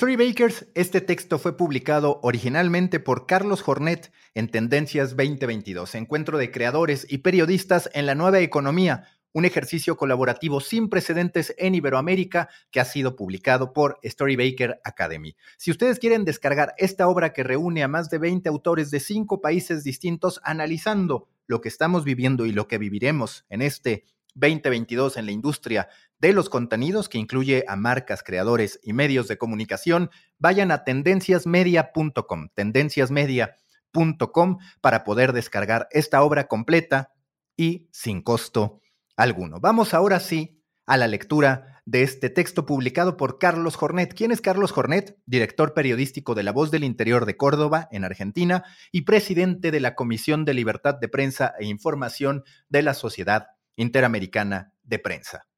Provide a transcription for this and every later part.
Storybakers, este texto fue publicado originalmente por Carlos Jornet en Tendencias 2022, encuentro de creadores y periodistas en la nueva economía, un ejercicio colaborativo sin precedentes en Iberoamérica que ha sido publicado por Storybaker Academy. Si ustedes quieren descargar esta obra que reúne a más de 20 autores de cinco países distintos analizando lo que estamos viviendo y lo que viviremos en este 2022 en la industria de los contenidos, que incluye a marcas, creadores y medios de comunicación, vayan a tendenciasmedia.com, tendenciasmedia.com para poder descargar esta obra completa y sin costo alguno. Vamos ahora sí a la lectura de este texto publicado por Carlos Jornet. ¿Quién es Carlos Jornet? Director periodístico de La Voz del Interior de Córdoba, en Argentina, y presidente de la Comisión de Libertad de Prensa e Información de la Sociedad Interamericana de Prensa.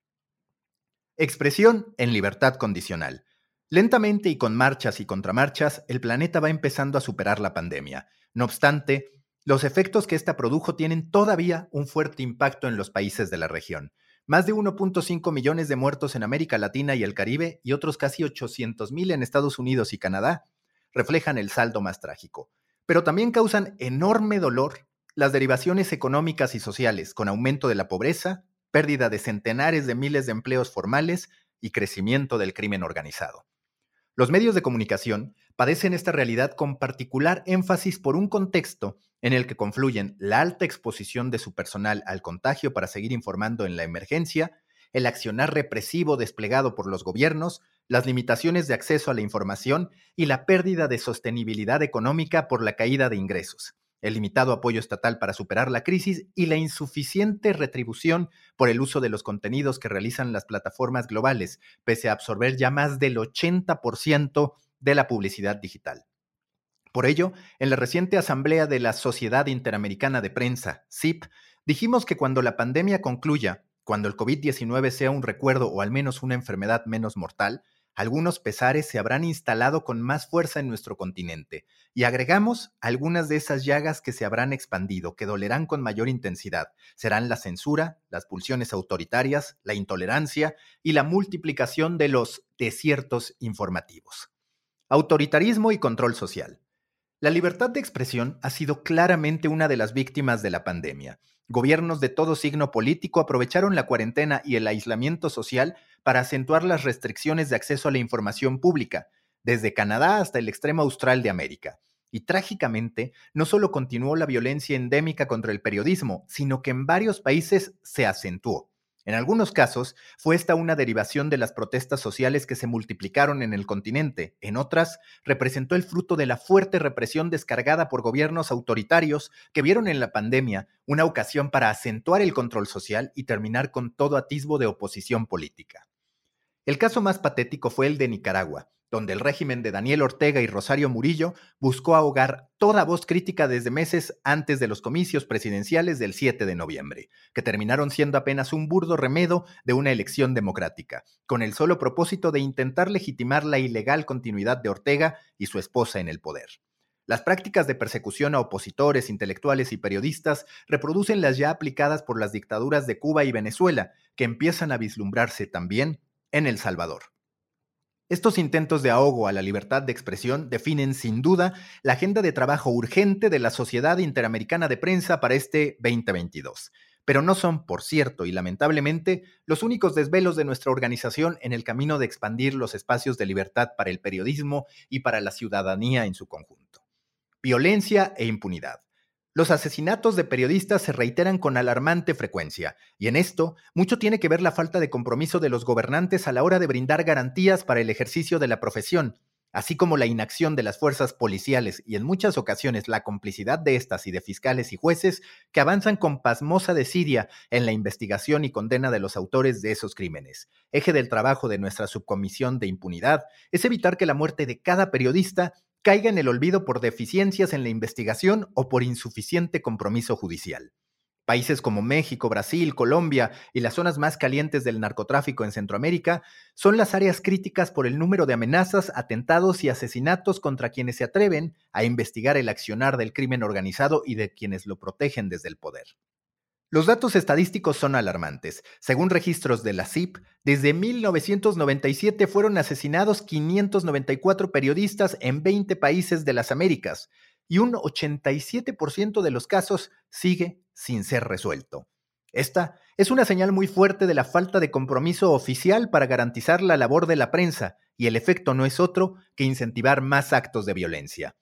Expresión en libertad condicional. Lentamente y con marchas y contramarchas, el planeta va empezando a superar la pandemia. No obstante, los efectos que esta produjo tienen todavía un fuerte impacto en los países de la región. Más de 1.5 millones de muertos en América Latina y el Caribe y otros casi 800 mil en Estados Unidos y Canadá reflejan el saldo más trágico. Pero también causan enorme dolor las derivaciones económicas y sociales, con aumento de la pobreza, pérdida de centenares de miles de empleos formales y crecimiento del crimen organizado. Los medios de comunicación padecen esta realidad con particular énfasis por un contexto en el que confluyen la alta exposición de su personal al contagio para seguir informando en la emergencia, el accionar represivo desplegado por los gobiernos, las limitaciones de acceso a la información y la pérdida de sostenibilidad económica por la caída de ingresos el limitado apoyo estatal para superar la crisis y la insuficiente retribución por el uso de los contenidos que realizan las plataformas globales, pese a absorber ya más del 80% de la publicidad digital. Por ello, en la reciente asamblea de la Sociedad Interamericana de Prensa, SIP, dijimos que cuando la pandemia concluya, cuando el COVID-19 sea un recuerdo o al menos una enfermedad menos mortal, algunos pesares se habrán instalado con más fuerza en nuestro continente, y agregamos algunas de esas llagas que se habrán expandido, que dolerán con mayor intensidad. Serán la censura, las pulsiones autoritarias, la intolerancia y la multiplicación de los desiertos informativos. Autoritarismo y control social. La libertad de expresión ha sido claramente una de las víctimas de la pandemia. Gobiernos de todo signo político aprovecharon la cuarentena y el aislamiento social para acentuar las restricciones de acceso a la información pública, desde Canadá hasta el extremo austral de América. Y trágicamente, no solo continuó la violencia endémica contra el periodismo, sino que en varios países se acentuó. En algunos casos, fue esta una derivación de las protestas sociales que se multiplicaron en el continente. En otras, representó el fruto de la fuerte represión descargada por gobiernos autoritarios que vieron en la pandemia una ocasión para acentuar el control social y terminar con todo atisbo de oposición política. El caso más patético fue el de Nicaragua, donde el régimen de Daniel Ortega y Rosario Murillo buscó ahogar toda voz crítica desde meses antes de los comicios presidenciales del 7 de noviembre, que terminaron siendo apenas un burdo remedo de una elección democrática, con el solo propósito de intentar legitimar la ilegal continuidad de Ortega y su esposa en el poder. Las prácticas de persecución a opositores, intelectuales y periodistas reproducen las ya aplicadas por las dictaduras de Cuba y Venezuela, que empiezan a vislumbrarse también en El Salvador. Estos intentos de ahogo a la libertad de expresión definen sin duda la agenda de trabajo urgente de la Sociedad Interamericana de Prensa para este 2022. Pero no son, por cierto y lamentablemente, los únicos desvelos de nuestra organización en el camino de expandir los espacios de libertad para el periodismo y para la ciudadanía en su conjunto. Violencia e impunidad. Los asesinatos de periodistas se reiteran con alarmante frecuencia, y en esto mucho tiene que ver la falta de compromiso de los gobernantes a la hora de brindar garantías para el ejercicio de la profesión, así como la inacción de las fuerzas policiales y en muchas ocasiones la complicidad de estas y de fiscales y jueces que avanzan con pasmosa desidia en la investigación y condena de los autores de esos crímenes. Eje del trabajo de nuestra subcomisión de impunidad es evitar que la muerte de cada periodista caiga en el olvido por deficiencias en la investigación o por insuficiente compromiso judicial. Países como México, Brasil, Colombia y las zonas más calientes del narcotráfico en Centroamérica son las áreas críticas por el número de amenazas, atentados y asesinatos contra quienes se atreven a investigar el accionar del crimen organizado y de quienes lo protegen desde el poder. Los datos estadísticos son alarmantes. Según registros de la CIP, desde 1997 fueron asesinados 594 periodistas en 20 países de las Américas y un 87% de los casos sigue sin ser resuelto. Esta es una señal muy fuerte de la falta de compromiso oficial para garantizar la labor de la prensa y el efecto no es otro que incentivar más actos de violencia.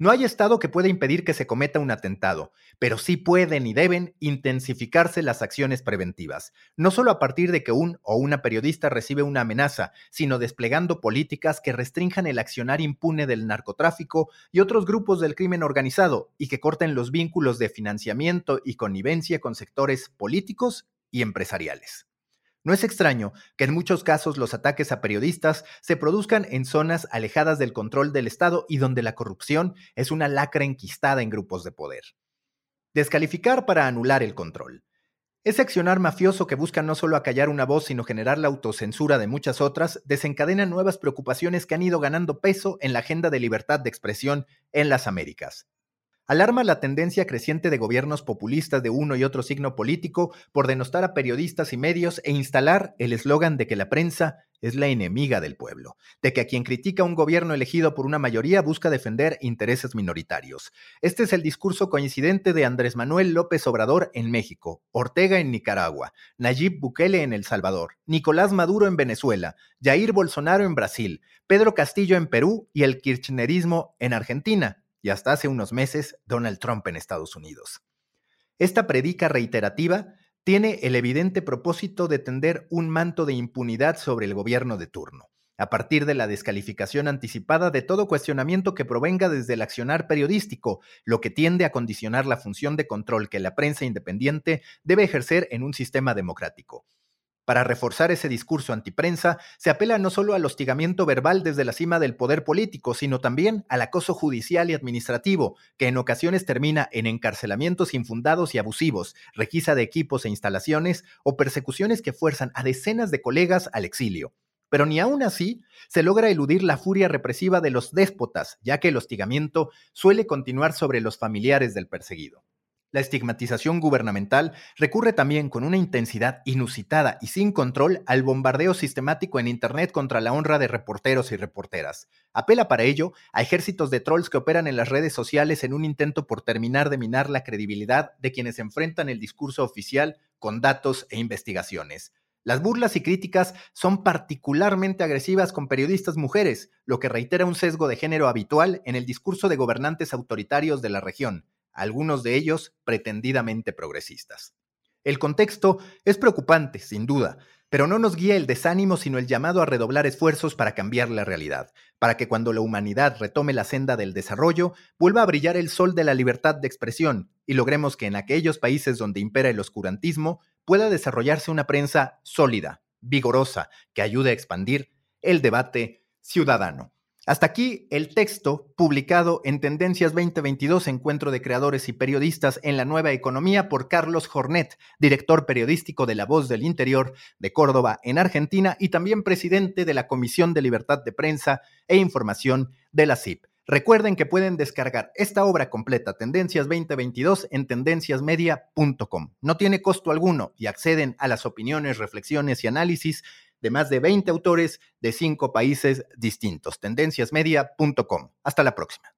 No hay Estado que pueda impedir que se cometa un atentado, pero sí pueden y deben intensificarse las acciones preventivas, no solo a partir de que un o una periodista recibe una amenaza, sino desplegando políticas que restrinjan el accionar impune del narcotráfico y otros grupos del crimen organizado y que corten los vínculos de financiamiento y connivencia con sectores políticos y empresariales. No es extraño que en muchos casos los ataques a periodistas se produzcan en zonas alejadas del control del Estado y donde la corrupción es una lacra enquistada en grupos de poder. Descalificar para anular el control. Ese accionar mafioso que busca no solo acallar una voz, sino generar la autocensura de muchas otras, desencadena nuevas preocupaciones que han ido ganando peso en la agenda de libertad de expresión en las Américas. Alarma la tendencia creciente de gobiernos populistas de uno y otro signo político por denostar a periodistas y medios e instalar el eslogan de que la prensa es la enemiga del pueblo, de que a quien critica un gobierno elegido por una mayoría busca defender intereses minoritarios. Este es el discurso coincidente de Andrés Manuel López Obrador en México, Ortega en Nicaragua, Nayib Bukele en El Salvador, Nicolás Maduro en Venezuela, Jair Bolsonaro en Brasil, Pedro Castillo en Perú y el kirchnerismo en Argentina y hasta hace unos meses Donald Trump en Estados Unidos. Esta predica reiterativa tiene el evidente propósito de tender un manto de impunidad sobre el gobierno de turno, a partir de la descalificación anticipada de todo cuestionamiento que provenga desde el accionar periodístico, lo que tiende a condicionar la función de control que la prensa independiente debe ejercer en un sistema democrático. Para reforzar ese discurso antiprensa, se apela no solo al hostigamiento verbal desde la cima del poder político, sino también al acoso judicial y administrativo, que en ocasiones termina en encarcelamientos infundados y abusivos, requisa de equipos e instalaciones o persecuciones que fuerzan a decenas de colegas al exilio. Pero ni aún así se logra eludir la furia represiva de los déspotas, ya que el hostigamiento suele continuar sobre los familiares del perseguido. La estigmatización gubernamental recurre también con una intensidad inusitada y sin control al bombardeo sistemático en Internet contra la honra de reporteros y reporteras. Apela para ello a ejércitos de trolls que operan en las redes sociales en un intento por terminar de minar la credibilidad de quienes enfrentan el discurso oficial con datos e investigaciones. Las burlas y críticas son particularmente agresivas con periodistas mujeres, lo que reitera un sesgo de género habitual en el discurso de gobernantes autoritarios de la región algunos de ellos pretendidamente progresistas. El contexto es preocupante, sin duda, pero no nos guía el desánimo, sino el llamado a redoblar esfuerzos para cambiar la realidad, para que cuando la humanidad retome la senda del desarrollo, vuelva a brillar el sol de la libertad de expresión y logremos que en aquellos países donde impera el oscurantismo pueda desarrollarse una prensa sólida, vigorosa, que ayude a expandir el debate ciudadano. Hasta aquí el texto publicado en Tendencias 2022, Encuentro de Creadores y Periodistas en la Nueva Economía por Carlos Jornet, director periodístico de La Voz del Interior de Córdoba en Argentina y también presidente de la Comisión de Libertad de Prensa e Información de la CIP. Recuerden que pueden descargar esta obra completa, Tendencias 2022, en tendenciasmedia.com. No tiene costo alguno y acceden a las opiniones, reflexiones y análisis de más de 20 autores de cinco países distintos. Tendenciasmedia.com. Hasta la próxima.